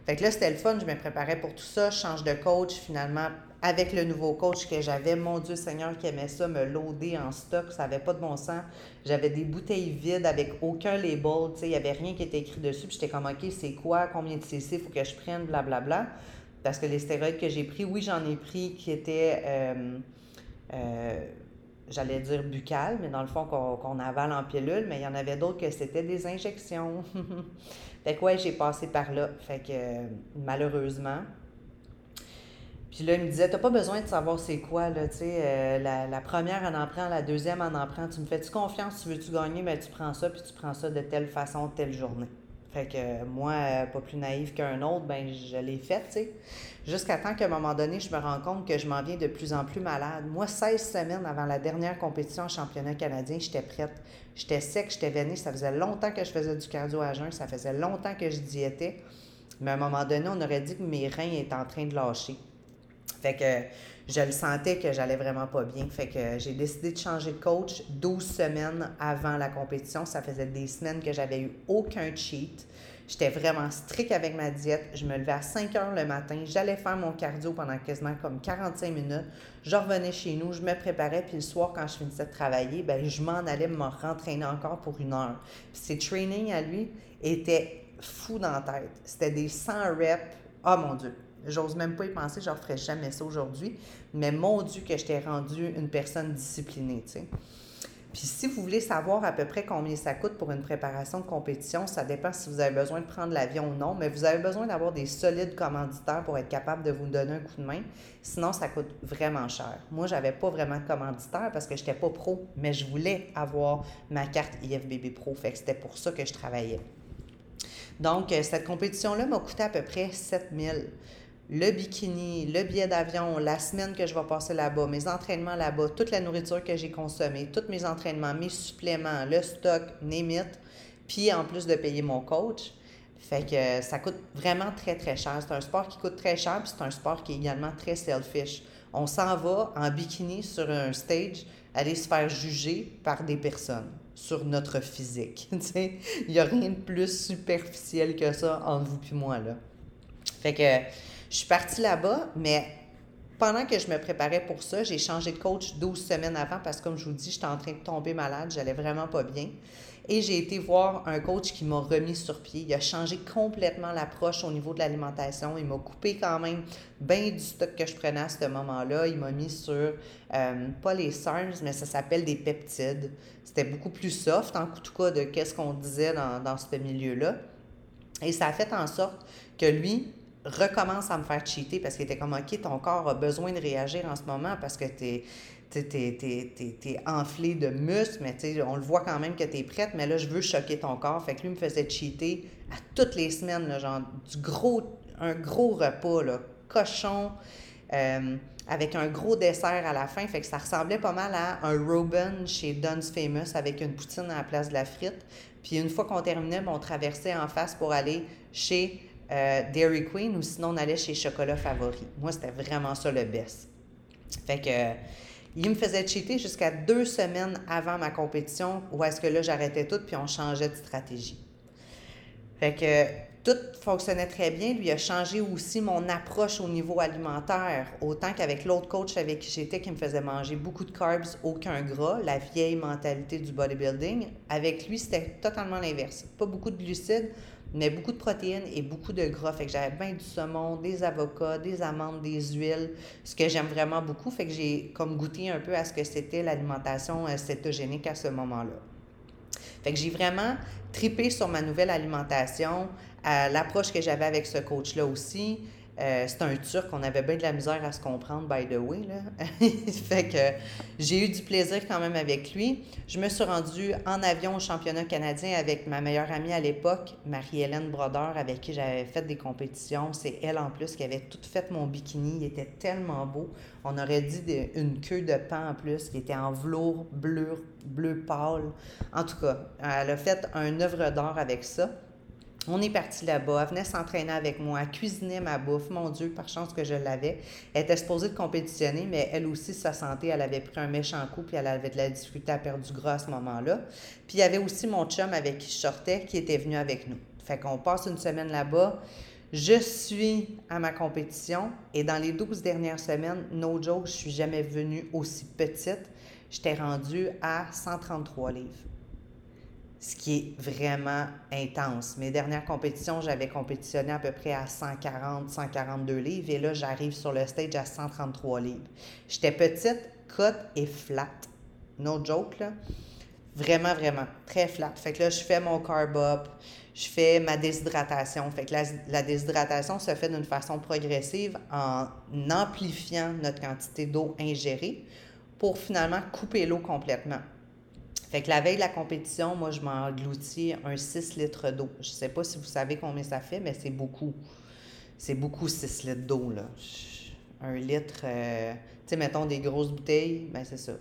Fait que là, c'était le fun, je me préparais pour tout ça, je change de coach, finalement, avec le nouveau coach que j'avais, mon Dieu Seigneur qui aimait ça, me loader en stock, ça n'avait pas de bon sens. J'avais des bouteilles vides avec aucun label, il n'y avait rien qui était écrit dessus. Puis j'étais comme, OK, c'est quoi, combien de cc faut que je prenne, blablabla. Bla, bla. Parce que les stéroïdes que j'ai pris, oui, j'en ai pris qui étaient, euh, euh, j'allais dire buccales, mais dans le fond qu'on avale en pilule, mais il y en avait d'autres que c'était des injections. *laughs* fait que ouais, j'ai passé par là. Fait que malheureusement. Puis là, il me disait, t'as pas besoin de savoir c'est quoi, là, tu sais, euh, la, la, première en en prend, la deuxième en en prend. Tu me fais-tu confiance, tu veux-tu gagner, mais tu prends ça, puis tu prends ça de telle façon, telle journée. Fait que moi, euh, pas plus naïve qu'un autre, ben je l'ai fait, tu sais. Jusqu'à temps qu'à un moment donné, je me rends compte que je m'en viens de plus en plus malade. Moi, 16 semaines avant la dernière compétition en championnat canadien, j'étais prête. J'étais sec, j'étais veinée. Ça faisait longtemps que je faisais du cardio à jeun. Ça faisait longtemps que je diétais. Mais à un moment donné, on aurait dit que mes reins étaient en train de lâcher. Fait que je le sentais que j'allais vraiment pas bien. Fait que j'ai décidé de changer de coach 12 semaines avant la compétition. Ça faisait des semaines que j'avais eu aucun cheat. J'étais vraiment strict avec ma diète. Je me levais à 5 heures le matin. J'allais faire mon cardio pendant quasiment comme 45 minutes. Je revenais chez nous, je me préparais. Puis le soir, quand je finissais de travailler, ben, je m'en allais me rentraîner encore pour une heure. Puis ces trainings à lui étaient fous dans la tête. C'était des 100 reps. Oh mon Dieu! J'ose même pas y penser, je ne jamais ça aujourd'hui. Mais mon Dieu, que je t'ai rendu une personne disciplinée, tu sais. Puis si vous voulez savoir à peu près combien ça coûte pour une préparation de compétition, ça dépend si vous avez besoin de prendre l'avion ou non, mais vous avez besoin d'avoir des solides commanditaires pour être capable de vous donner un coup de main. Sinon, ça coûte vraiment cher. Moi, j'avais pas vraiment de commanditaire parce que je n'étais pas pro, mais je voulais avoir ma carte IFBB Pro. Fait que c'était pour ça que je travaillais. Donc, euh, cette compétition-là m'a coûté à peu près 7000 le bikini, le billet d'avion, la semaine que je vais passer là-bas, mes entraînements là-bas, toute la nourriture que j'ai consommée, tous mes entraînements, mes suppléments, le stock, name puis en plus de payer mon coach. Fait que ça coûte vraiment très, très cher. C'est un sport qui coûte très cher, puis c'est un sport qui est également très selfish. On s'en va en bikini sur un stage, aller se faire juger par des personnes sur notre physique. *laughs* Il n'y a rien de plus superficiel que ça entre vous et moi. Fait que je suis partie là-bas, mais pendant que je me préparais pour ça, j'ai changé de coach 12 semaines avant parce que, comme je vous dis, j'étais en train de tomber malade, j'allais vraiment pas bien. Et j'ai été voir un coach qui m'a remis sur pied. Il a changé complètement l'approche au niveau de l'alimentation. Il m'a coupé quand même bien du stock que je prenais à ce moment-là. Il m'a mis sur, euh, pas les SARS, mais ça s'appelle des peptides. C'était beaucoup plus soft, en tout cas, de qu'est-ce qu'on disait dans, dans ce milieu-là. Et ça a fait en sorte que lui, recommence à me faire cheater parce qu'il était comme, OK, ton corps a besoin de réagir en ce moment parce que tu es, es, enflé de muscles, mais on le voit quand même que tu es prête, mais là, je veux choquer ton corps. Fait que lui me faisait cheater à toutes les semaines, genre du gros, un gros repas, là, cochon, euh, avec un gros dessert à la fin. Fait que ça ressemblait pas mal à un Robin chez Dunn's Famous avec une poutine à la place de la frite. Puis une fois qu'on terminait, on traversait en face pour aller chez euh, Dairy Queen ou sinon on allait chez Chocolat Favori. Moi, c'était vraiment ça le best. Fait que il me faisait cheater jusqu'à deux semaines avant ma compétition où est-ce que là j'arrêtais tout puis on changeait de stratégie. Fait que tout fonctionnait très bien. Lui a changé aussi mon approche au niveau alimentaire, autant qu'avec l'autre coach avec qui j'étais qui me faisait manger beaucoup de carbs, aucun gras, la vieille mentalité du bodybuilding. Avec lui, c'était totalement l'inverse. Pas beaucoup de glucides, mais beaucoup de protéines et beaucoup de gras. Fait que j'avais bien du saumon, des avocats, des amandes, des huiles, ce que j'aime vraiment beaucoup. Fait que j'ai comme goûté un peu à ce que c'était l'alimentation euh, cétogénique à ce moment-là. Fait que j'ai vraiment tripé sur ma nouvelle alimentation, à l'approche que j'avais avec ce coach-là aussi. Euh, c'est un Turc, on avait bien de la misère à se comprendre, by the way. Là. *laughs* fait que j'ai eu du plaisir quand même avec lui. Je me suis rendue en avion au championnat canadien avec ma meilleure amie à l'époque, Marie-Hélène Brodeur, avec qui j'avais fait des compétitions. C'est elle en plus qui avait tout fait mon bikini. Il était tellement beau. On aurait dit une queue de pain en plus, qui était en velours bleu, bleu pâle. En tout cas, elle a fait un œuvre d'art avec ça. On est parti là-bas, elle venait s'entraîner avec moi, cuisinait ma bouffe. Mon Dieu, par chance que je l'avais. Elle était supposée de compétitionner, mais elle aussi, sa santé, elle avait pris un méchant coup, puis elle avait de la difficulté à perdre du gras à ce moment-là. Puis il y avait aussi mon chum avec qui je sortais, qui était venu avec nous. Fait qu'on passe une semaine là-bas. Je suis à ma compétition et dans les 12 dernières semaines, no joke, je suis jamais venue aussi petite. J'étais rendue à 133 livres. Ce qui est vraiment intense. Mes dernières compétitions, j'avais compétitionné à peu près à 140, 142 livres et là, j'arrive sur le stage à 133 livres. J'étais petite, cut et flat. No joke, là. Vraiment, vraiment, très flat. Fait que là, je fais mon carb up, je fais ma déshydratation. Fait que la, déshydratation se fait d'une façon progressive en amplifiant notre quantité d'eau ingérée pour finalement couper l'eau complètement. Fait que la veille de la compétition, moi, je m'engloutis un 6 litres d'eau. Je sais pas si vous savez combien ça fait, mais c'est beaucoup. C'est beaucoup 6 litres d'eau, là. Un litre, euh, tu sais, mettons des grosses bouteilles, ben c'est ça.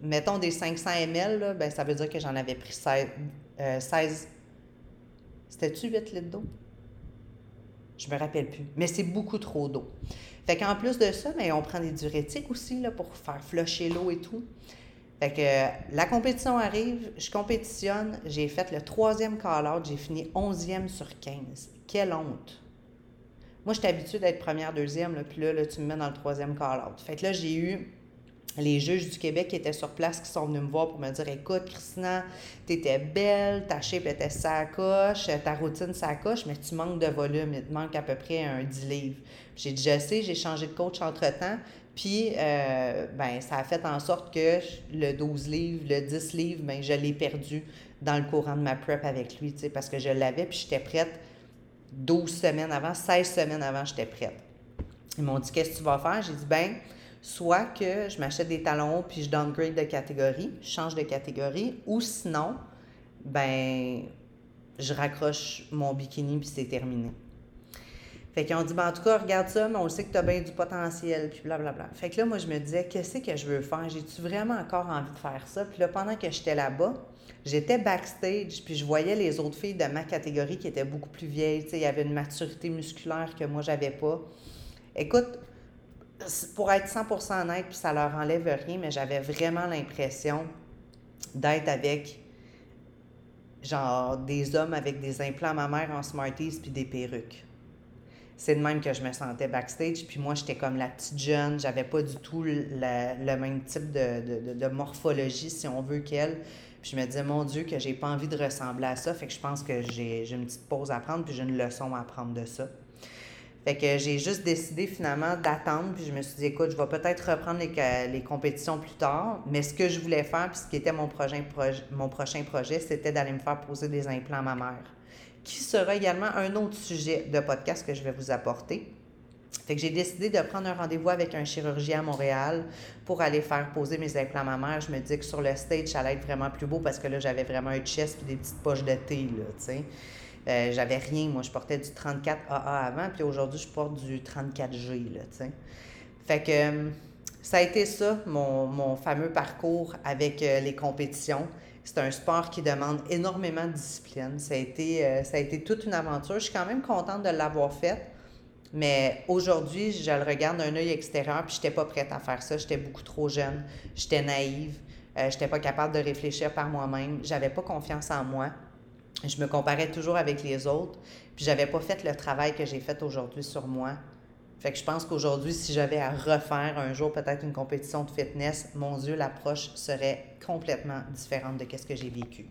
Mettons des 500 ml, ben ça veut dire que j'en avais pris 16, 16 c'était-tu 8 litres d'eau? Je me rappelle plus. Mais c'est beaucoup trop d'eau. Fait qu'en plus de ça, ben, on prend des diurétiques aussi là, pour faire flusher l'eau et tout. Fait que la compétition arrive, je compétitionne, j'ai fait le troisième call-out, j'ai fini 11e sur 15. Quelle honte! Moi, j'étais habituée d'être première, deuxième, là, puis là, là, tu me mets dans le troisième call-out. Fait que là, j'ai eu les juges du Québec qui étaient sur place, qui sont venus me voir pour me dire Écoute, Christina, t'étais belle, ta shape était sacoche, ta routine sacoche, mais tu manques de volume. Il te manque à peu près un 10 livres. J'ai dit Je sais, j'ai changé de coach entre-temps. Puis, euh, ben, ça a fait en sorte que le 12 livres, le 10 livres, ben, je l'ai perdu dans le courant de ma prep avec lui, parce que je l'avais, puis j'étais prête 12 semaines avant, 16 semaines avant, j'étais prête. Ils m'ont dit Qu'est-ce que tu vas faire? J'ai dit Ben, soit que je m'achète des talons puis je downgrade de catégorie, je change de catégorie, ou sinon, ben, je raccroche mon bikini puis c'est terminé. Fait qu'ils ont dit, ben, en tout cas, regarde ça, mais on sait que tu as bien du potentiel, puis blablabla. Fait que là, moi, je me disais, qu'est-ce que je veux faire? J'ai-tu vraiment encore envie de faire ça? Puis là, pendant que j'étais là-bas, j'étais backstage, puis je voyais les autres filles de ma catégorie qui étaient beaucoup plus vieilles. Tu sais, il y avait une maturité musculaire que moi, j'avais pas. Écoute, pour être 100% honnête, puis ça leur enlève rien, mais j'avais vraiment l'impression d'être avec genre des hommes avec des implants mammaires en Smarties puis des perruques. C'est de même que je me sentais backstage. Puis moi, j'étais comme la petite jeune. J'avais pas du tout le, même type de, morphologie, si on veut, qu'elle. Puis je me disais, mon Dieu, que j'ai pas envie de ressembler à ça. Fait que je pense que j'ai une petite pause à prendre, puis j'ai une leçon à prendre de ça. Fait que j'ai juste décidé finalement d'attendre, puis je me suis dit, écoute, je vais peut-être reprendre les, les, compétitions plus tard, mais ce que je voulais faire, puis ce qui était mon prochain, projet, mon prochain projet, c'était d'aller me faire poser des implants mammaires, qui sera également un autre sujet de podcast que je vais vous apporter. Fait que j'ai décidé de prendre un rendez-vous avec un chirurgien à Montréal pour aller faire poser mes implants mammaires. Je me dis que sur le stage, ça allait être vraiment plus beau parce que là, j'avais vraiment un chest et des petites poches de thé, là, tu sais. Euh, j'avais rien. Moi, je portais du 34AA avant, puis aujourd'hui, je porte du 34G, là, tu sais. Fait que euh, ça a été ça, mon, fameux parcours avec euh, les compétitions. C'est un sport qui demande énormément de discipline. Ça a, été, ça a été toute une aventure. Je suis quand même contente de l'avoir faite. Mais aujourd'hui, je le regarde d'un œil extérieur, puis je n'étais pas prête à faire ça. J'étais beaucoup trop jeune. J'étais naïve. je n'étais pas capable de réfléchir par moi-même. J'avais pas confiance en moi je me comparais toujours avec les autres, puis j'avais pas fait le travail que j'ai fait aujourd'hui sur moi. Fait que je pense qu'aujourd'hui, si j'avais à refaire un jour peut-être une compétition de fitness, mon Dieu, l'approche serait complètement différente de ce que j'ai vécu.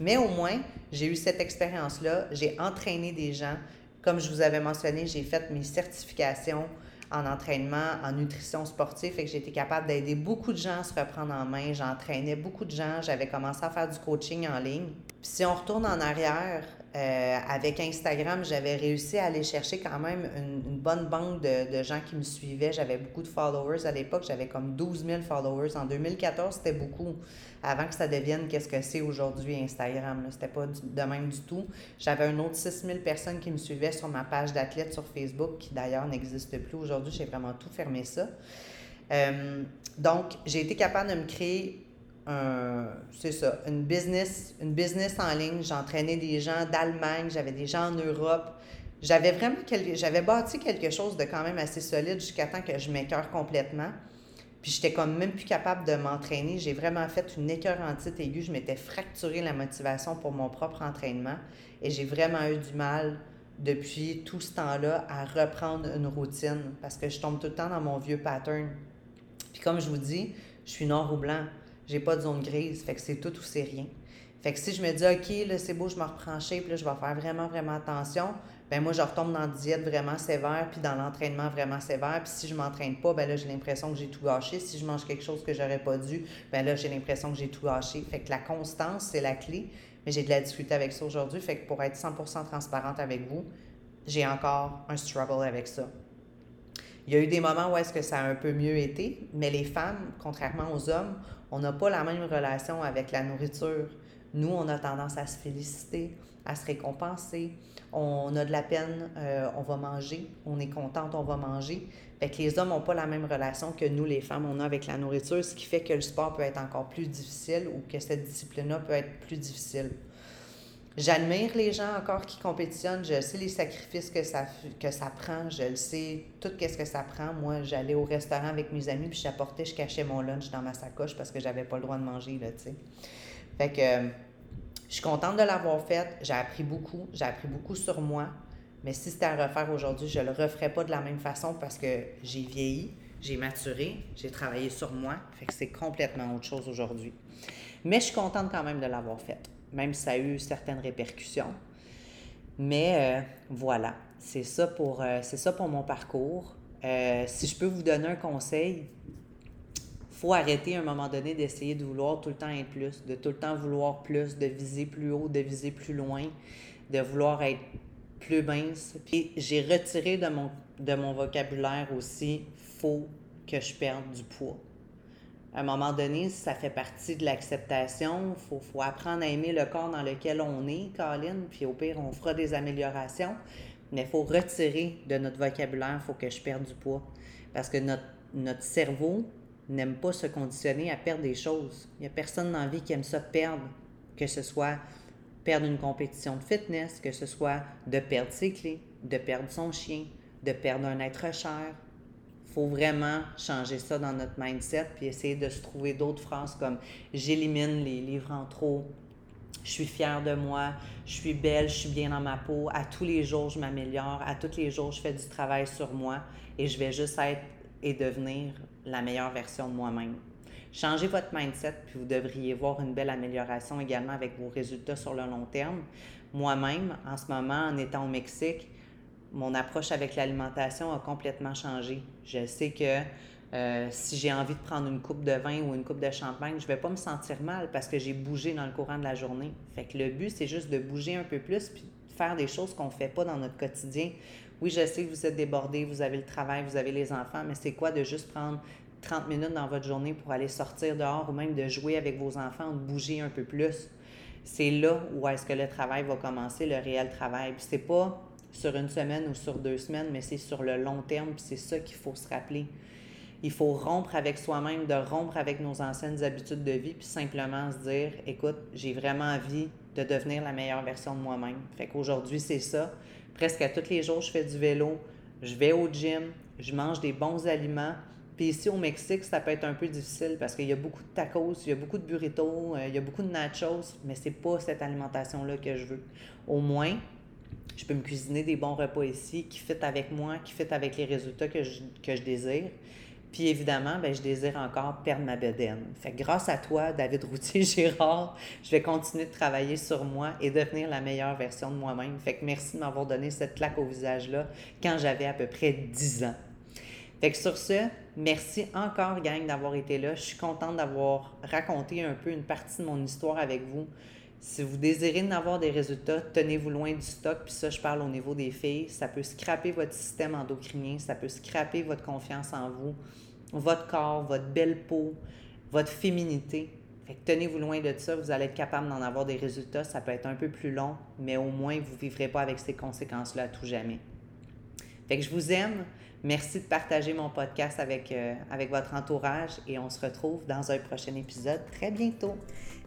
Mais au moins, j'ai eu cette expérience-là, j'ai entraîné des gens. Comme je vous avais mentionné, j'ai fait mes certifications en entraînement, en nutrition sportive. Fait que j'ai été capable d'aider beaucoup de gens à se reprendre en main. J'entraînais beaucoup de gens. J'avais commencé à faire du coaching en ligne. Puis si on retourne en arrière, euh, avec Instagram, j'avais réussi à aller chercher quand même une, bonne banque de, gens qui me suivaient. J'avais beaucoup de followers à l'époque. J'avais comme 12 000 followers. En 2014, c'était beaucoup. Avant que ça devienne qu'est-ce que c'est aujourd'hui Instagram. C'était pas de même du tout. J'avais un autre 6 000 personnes qui me suivaient sur ma page d'athlète sur Facebook, qui d'ailleurs n'existe plus aujourd'hui. J'ai vraiment tout fermé ça. Euh, donc, j'ai été capable de me créer c'est ça, une business, une business en ligne. J'entraînais des gens d'Allemagne, j'avais des gens en Europe. J'avais vraiment j'avais bâti quelque chose de quand même assez solide jusqu'à temps que je m'écœure complètement. Puis j'étais comme même plus capable de m'entraîner. J'ai vraiment fait une écœurantite aiguë. Je m'étais fracturé la motivation pour mon propre entraînement et j'ai vraiment eu du mal depuis tout ce temps-là à reprendre une routine parce que je tombe tout le temps dans mon vieux pattern. Puis comme je vous dis, je suis noir ou blanc. J'ai pas de zone grise, fait que c'est tout ou c'est rien. Fait que si je me dis, OK, là, c'est beau, je me reprends shape, là, je vais faire vraiment, vraiment attention, ben moi, je retombe dans la diète vraiment sévère, puis dans l'entraînement vraiment sévère. Puis si je m'entraîne pas, ben là, j'ai l'impression que j'ai tout gâché. Si je mange quelque chose que j'aurais pas dû, ben là, j'ai l'impression que j'ai tout gâché. Fait que la constance, c'est la clé. Mais j'ai de la difficulté avec ça aujourd'hui. Fait que pour être 100% transparente avec vous, j'ai encore un struggle avec ça. Il y a eu des moments où est-ce que ça a un peu mieux été, mais les femmes, contrairement aux hommes, on n'a pas la même relation avec la nourriture. Nous, on a tendance à se féliciter, à se récompenser. On a de la peine, euh, on va manger. On est contente, on va manger. Fait que les hommes n'ont pas la même relation que nous, les femmes, on a avec la nourriture, ce qui fait que le sport peut être encore plus difficile ou que cette discipline-là peut être plus difficile. J'admire les gens encore qui compétitionnent. Je sais les sacrifices que ça, que ça prend. Je le sais, tout ce que ça prend. Moi, j'allais au restaurant avec mes amis, puis j'apportais, je cachais mon lunch dans ma sacoche parce que j'avais pas le droit de manger, là, tu sais. Fait que je suis contente de l'avoir faite. J'ai appris beaucoup. J'ai appris beaucoup sur moi. Mais si c'était à refaire aujourd'hui, je le referais pas de la même façon parce que j'ai vieilli, j'ai maturé, j'ai travaillé sur moi. Fait que c'est complètement autre chose aujourd'hui. Mais je suis contente quand même de l'avoir faite même si ça a eu certaines répercussions. Mais euh, voilà, c'est ça, pour, euh, ça pour mon parcours. Euh, si je peux vous donner un conseil, faut arrêter à un moment donné d'essayer de vouloir tout le temps être plus, de tout le temps vouloir plus, de viser plus haut, de viser plus loin, de vouloir être plus mince. Puis j'ai retiré de mon, de mon vocabulaire aussi, faut que je perde du poids à un moment donné, ça fait partie de l'acceptation. Il faut, apprendre à aimer le corps dans lequel on est, Colin, puis au pire, on fera des améliorations. Mais il faut retirer de notre vocabulaire, il faut que je perde du poids. Parce que notre, notre cerveau n'aime pas se conditionner à perdre des choses. Il n'y a personne dans la vie qui aime ça perdre, que ce soit perdre une compétition de fitness, que ce soit de perdre ses clés, de perdre son chien, de perdre un être cher, faut vraiment changer ça dans notre mindset, puis essayer de se trouver d'autres phrases comme j'élimine les livres en trop, je suis fière de moi, je suis belle, je suis bien dans ma peau, à tous les jours je m'améliore, à tous les jours je fais du travail sur moi et je vais juste être et devenir la meilleure version de moi-même. Changez votre mindset, puis vous devriez voir une belle amélioration également avec vos résultats sur le long terme. Moi-même, en ce moment, en étant au Mexique, mon approche avec l'alimentation a complètement changé. Je sais que euh, si j'ai envie de prendre une coupe de vin ou une coupe de champagne, je ne vais pas me sentir mal parce que j'ai bougé dans le courant de la journée. Fait que le but, c'est juste de bouger un peu plus puis de faire des choses qu'on ne fait pas dans notre quotidien. Oui, je sais que vous êtes débordé, vous avez le travail, vous avez les enfants, mais c'est quoi de juste prendre 30 minutes dans votre journée pour aller sortir dehors ou même de jouer avec vos enfants de bouger un peu plus? C'est là où est-ce que le travail va commencer, le réel travail. C'est pas sur une semaine ou sur deux semaines, mais c'est sur le long terme, puis c'est ça qu'il faut se rappeler. Il faut rompre avec soi-même, de rompre avec nos anciennes habitudes de vie, puis simplement se dire, écoute, j'ai vraiment envie de devenir la meilleure version de moi-même. Fait qu'aujourd'hui, c'est ça. Presque à tous les jours, je fais du vélo, je vais au gym, je mange des bons aliments. Puis ici au Mexique, ça peut être un peu difficile parce qu'il y a beaucoup de tacos, il y a beaucoup de burritos, euh, il y a beaucoup de nachos, mais c'est pas cette alimentation-là que je veux. Au moins, je peux me cuisiner des bons repas ici qui fit avec moi, qui fit avec les résultats que je, désire. Puis évidemment, ben, je désire encore perdre ma bedaine. Fait grâce à toi, David Routier-Girard, *laughs* je vais continuer de travailler sur moi et devenir la meilleure version de moi-même. Fait que merci de m'avoir donné cette claque au visage-là quand j'avais à peu près 10 ans. Fait que sur ce, merci encore, gang, d'avoir été là. Je suis contente d'avoir raconté un peu une partie de mon histoire avec vous. Si vous désirez en avoir des résultats, tenez-vous loin du stock. Puis ça, je parle au niveau des filles. Ça peut scraper votre système endocrinien, ça peut scraper votre confiance en vous, votre corps, votre belle peau, votre féminité. Fait tenez-vous loin de ça. Vous allez être capable d'en avoir des résultats. Ça peut être un peu plus long, mais au moins, vous ne vivrez pas avec ces conséquences-là à tout jamais. Fait que je vous aime. Merci de partager mon podcast avec, euh, avec votre entourage et on se retrouve dans un prochain épisode très bientôt.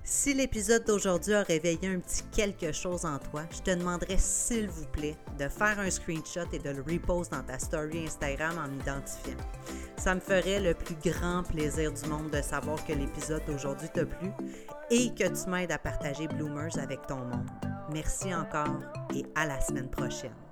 Si l'épisode d'aujourd'hui a réveillé un petit quelque chose en toi, je te demanderais s'il vous plaît de faire un screenshot et de le repost dans ta story Instagram en m'identifiant. Ça me ferait le plus grand plaisir du monde de savoir que l'épisode d'aujourd'hui t'a plu et que tu m'aides à partager Bloomers avec ton monde. Merci encore et à la semaine prochaine.